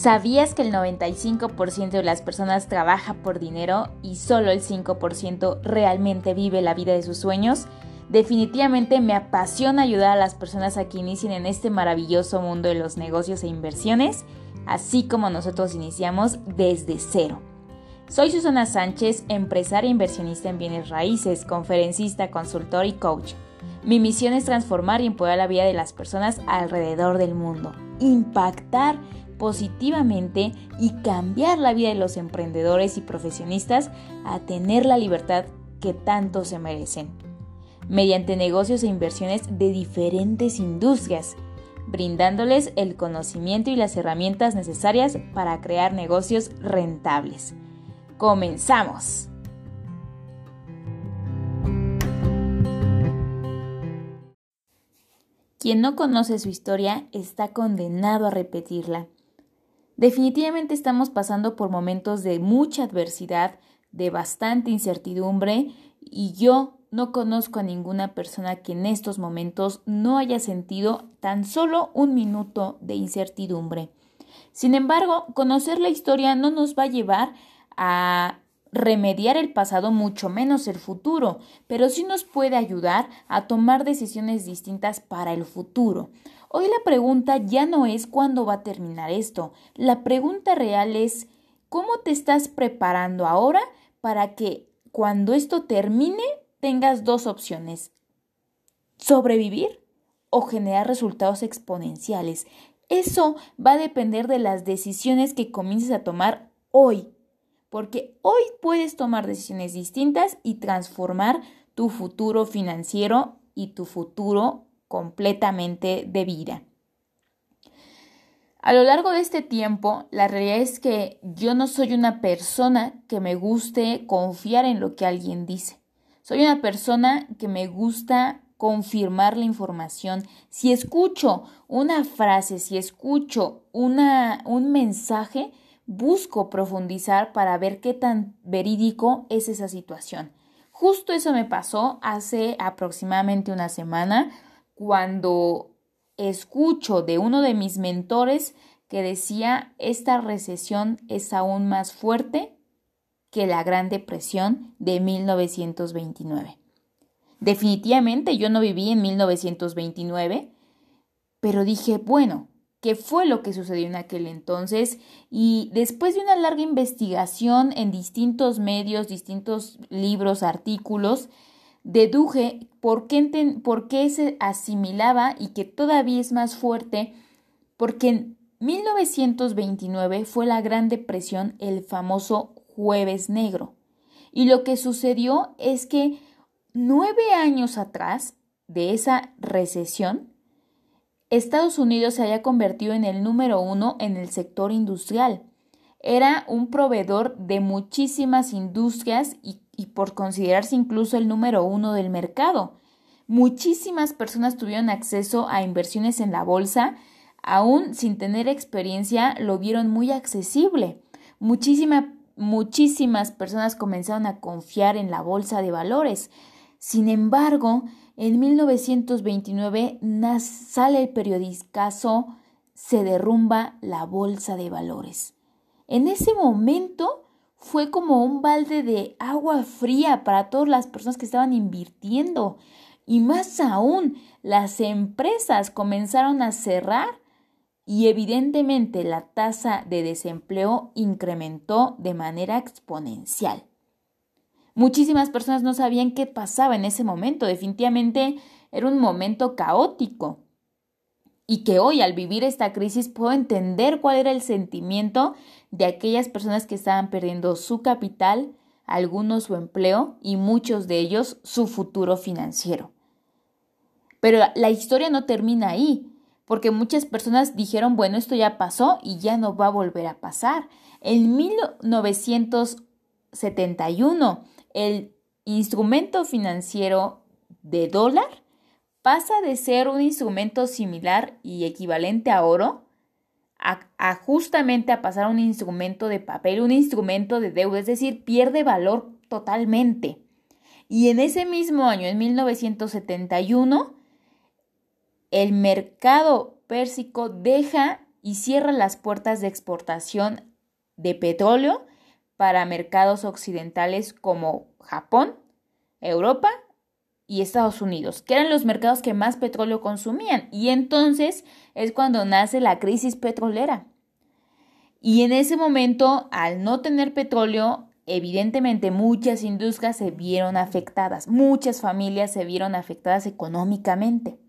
¿Sabías que el 95% de las personas trabaja por dinero y solo el 5% realmente vive la vida de sus sueños? Definitivamente me apasiona ayudar a las personas a que inicien en este maravilloso mundo de los negocios e inversiones, así como nosotros iniciamos desde cero. Soy Susana Sánchez, empresaria e inversionista en bienes raíces, conferencista, consultor y coach. Mi misión es transformar y empoderar la vida de las personas alrededor del mundo, impactar positivamente y cambiar la vida de los emprendedores y profesionistas a tener la libertad que tanto se merecen, mediante negocios e inversiones de diferentes industrias, brindándoles el conocimiento y las herramientas necesarias para crear negocios rentables. ¡Comenzamos! Quien no conoce su historia está condenado a repetirla. Definitivamente estamos pasando por momentos de mucha adversidad, de bastante incertidumbre y yo no conozco a ninguna persona que en estos momentos no haya sentido tan solo un minuto de incertidumbre. Sin embargo, conocer la historia no nos va a llevar a remediar el pasado, mucho menos el futuro, pero sí nos puede ayudar a tomar decisiones distintas para el futuro. Hoy la pregunta ya no es cuándo va a terminar esto. La pregunta real es cómo te estás preparando ahora para que cuando esto termine tengas dos opciones. Sobrevivir o generar resultados exponenciales. Eso va a depender de las decisiones que comiences a tomar hoy. Porque hoy puedes tomar decisiones distintas y transformar tu futuro financiero y tu futuro completamente de vida. A lo largo de este tiempo, la realidad es que yo no soy una persona que me guste confiar en lo que alguien dice. Soy una persona que me gusta confirmar la información. Si escucho una frase, si escucho una, un mensaje, busco profundizar para ver qué tan verídico es esa situación. Justo eso me pasó hace aproximadamente una semana cuando escucho de uno de mis mentores que decía esta recesión es aún más fuerte que la Gran Depresión de 1929. Definitivamente yo no viví en 1929, pero dije, bueno, ¿qué fue lo que sucedió en aquel entonces? Y después de una larga investigación en distintos medios, distintos libros, artículos, deduje por qué, se asimilaba y que todavía es más fuerte, porque en 1929 fue la Gran Depresión, el famoso Jueves Negro. Y lo que sucedió es que nueve años atrás de esa recesión, Estados Unidos se había convertido en el número uno en el sector industrial. Era un proveedor de muchísimas industrias y y por considerarse incluso el número uno del mercado. Muchísimas personas tuvieron acceso a inversiones en la bolsa, aún sin tener experiencia lo vieron muy accesible. muchísimas personas comenzaron a confiar en la bolsa de valores. Sin embargo, en 1929 sale el periodicazo Se derrumba la bolsa de valores. En ese momento fue como un balde de agua fría para todas las personas que estaban invirtiendo. Y más aún, las empresas comenzaron a cerrar y evidentemente la tasa de desempleo incrementó de manera exponencial. Muchísimas personas no sabían qué pasaba en ese momento. Definitivamente era un momento caótico y que hoy al vivir esta crisis puedo entender cuál era el sentimiento de aquellas personas que estaban perdiendo su capital, algunos su empleo y muchos de ellos su futuro financiero. Pero la historia no termina ahí, porque muchas personas dijeron, bueno, esto ya pasó y ya no va a volver a pasar. En 1971, el instrumento financiero de dólar pasa de ser un instrumento similar y equivalente a oro a, justamente a pasar a un instrumento de papel, un instrumento de deuda, es decir, pierde valor totalmente. Y en ese mismo año, en 1971, el mercado pérsico deja y cierra las puertas de exportación de petróleo para mercados occidentales como Japón, Europa y Estados Unidos, que eran los mercados que más petróleo consumían. Y entonces es cuando nace la crisis petrolera. Y en ese momento, al no tener petróleo, evidentemente muchas industrias se vieron afectadas, muchas familias se vieron afectadas económicamente.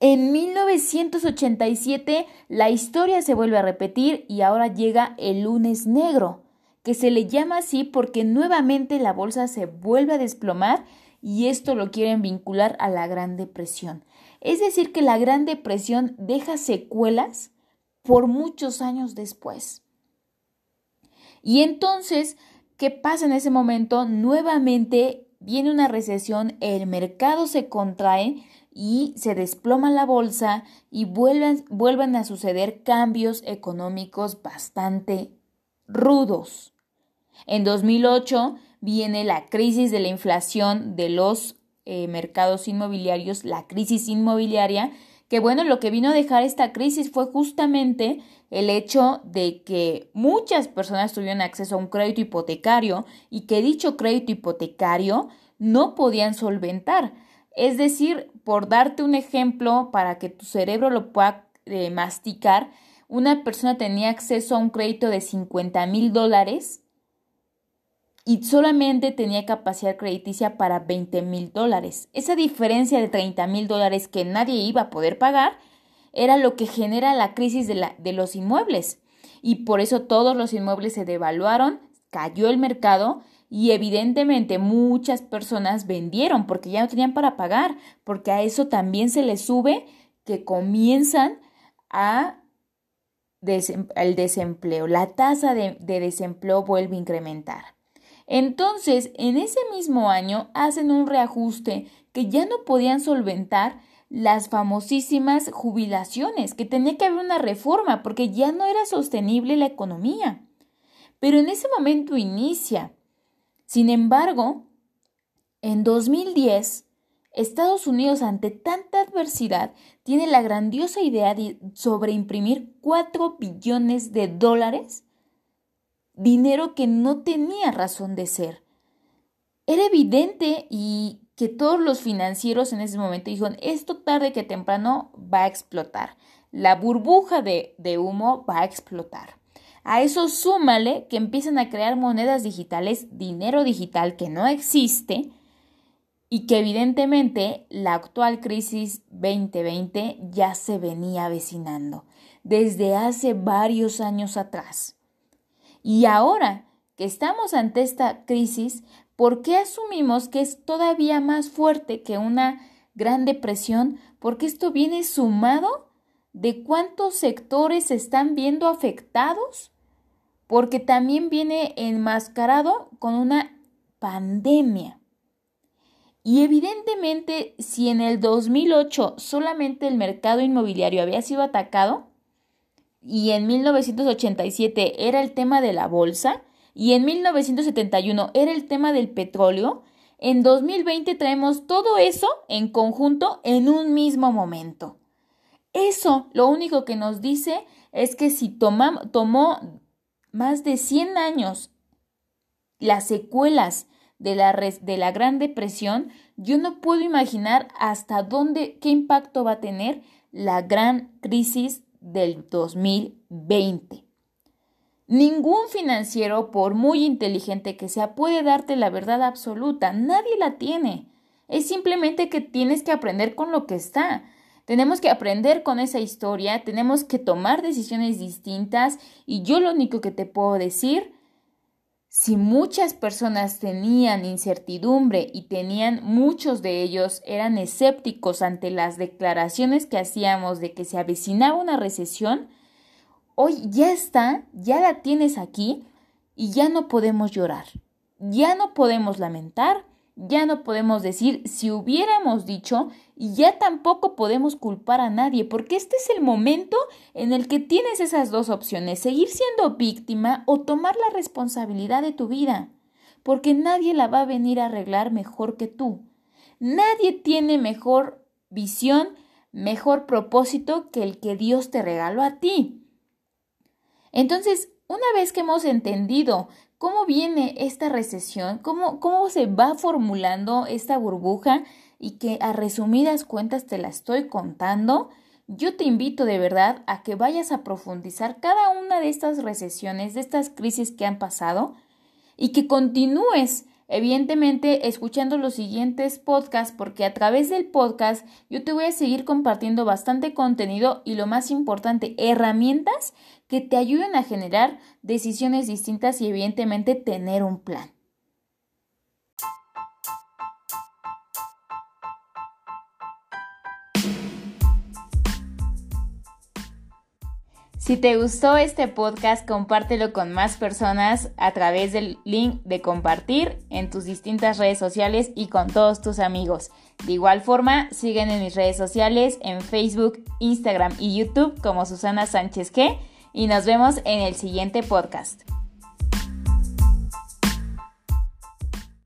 En 1987 la historia se vuelve a repetir y ahora llega el lunes negro, que se le llama así porque nuevamente la bolsa se vuelve a desplomar y esto lo quieren vincular a la Gran Depresión. Es decir, que la Gran Depresión deja secuelas por muchos años después. Y entonces, ¿qué pasa en ese momento? Nuevamente viene una recesión, el mercado se contrae y se desploma la bolsa y vuelven, vuelven a suceder cambios económicos bastante rudos. En 2008 viene la crisis de la inflación de los eh, mercados inmobiliarios, la crisis inmobiliaria, que bueno, lo que vino a dejar esta crisis fue justamente el hecho de que muchas personas tuvieron acceso a un crédito hipotecario y que dicho crédito hipotecario no podían solventar. Es decir, por darte un ejemplo para que tu cerebro lo pueda eh, masticar, una persona tenía acceso a un crédito de 50 mil dólares y solamente tenía capacidad crediticia para 20 mil dólares. Esa diferencia de 30 mil dólares que nadie iba a poder pagar era lo que genera la crisis de, la, de los inmuebles. Y por eso todos los inmuebles se devaluaron, cayó el mercado y evidentemente muchas personas vendieron porque ya no tenían para pagar, porque a eso también se les sube que comienzan a el desempleo. La tasa de desempleo vuelve a incrementar. Entonces, en ese mismo año hacen un reajuste que ya no podían solventar las famosísimas jubilaciones, que tenía que haber una reforma porque ya no era sostenible la economía. Pero en ese momento inicia. Sin embargo, en 2010, Estados Unidos, ante tanta adversidad, tiene la grandiosa idea de sobreimprimir 4 billones de dólares dinero que no tenía razón de ser. Era evidente y que todos los financieros en ese momento dijeron, esto tarde que temprano va a explotar. La burbuja de, de humo va a explotar. A eso súmale que empiezan a crear monedas digitales, dinero digital que no existe y que evidentemente la actual crisis 2020 ya se venía avecinando desde hace varios años atrás. Y ahora que estamos ante esta crisis, ¿por qué asumimos que es todavía más fuerte que una gran depresión? Porque esto viene sumado de cuántos sectores se están viendo afectados, porque también viene enmascarado con una pandemia. Y evidentemente, si en el 2008 solamente el mercado inmobiliario había sido atacado, y en 1987 era el tema de la bolsa y en 1971 era el tema del petróleo, en 2020 traemos todo eso en conjunto en un mismo momento. Eso lo único que nos dice es que si tomó más de 100 años las secuelas de la, de la Gran Depresión, yo no puedo imaginar hasta dónde, qué impacto va a tener la gran crisis del 2020. Ningún financiero, por muy inteligente que sea, puede darte la verdad absoluta. Nadie la tiene. Es simplemente que tienes que aprender con lo que está. Tenemos que aprender con esa historia, tenemos que tomar decisiones distintas y yo lo único que te puedo decir si muchas personas tenían incertidumbre y tenían muchos de ellos eran escépticos ante las declaraciones que hacíamos de que se avecinaba una recesión, hoy ya está, ya la tienes aquí y ya no podemos llorar, ya no podemos lamentar, ya no podemos decir si hubiéramos dicho y ya tampoco podemos culpar a nadie, porque este es el momento en el que tienes esas dos opciones, seguir siendo víctima o tomar la responsabilidad de tu vida, porque nadie la va a venir a arreglar mejor que tú. Nadie tiene mejor visión mejor propósito que el que Dios te regaló a ti. Entonces, una vez que hemos entendido cómo viene esta recesión, cómo, cómo se va formulando esta burbuja y que a resumidas cuentas te la estoy contando, yo te invito de verdad a que vayas a profundizar cada una de estas recesiones, de estas crisis que han pasado y que continúes Evidentemente, escuchando los siguientes podcasts, porque a través del podcast yo te voy a seguir compartiendo bastante contenido y lo más importante, herramientas que te ayuden a generar decisiones distintas y evidentemente tener un plan. Si te gustó este podcast, compártelo con más personas a través del link de compartir en tus distintas redes sociales y con todos tus amigos. De igual forma, siguen en mis redes sociales en Facebook, Instagram y YouTube como Susana Sánchez G y nos vemos en el siguiente podcast.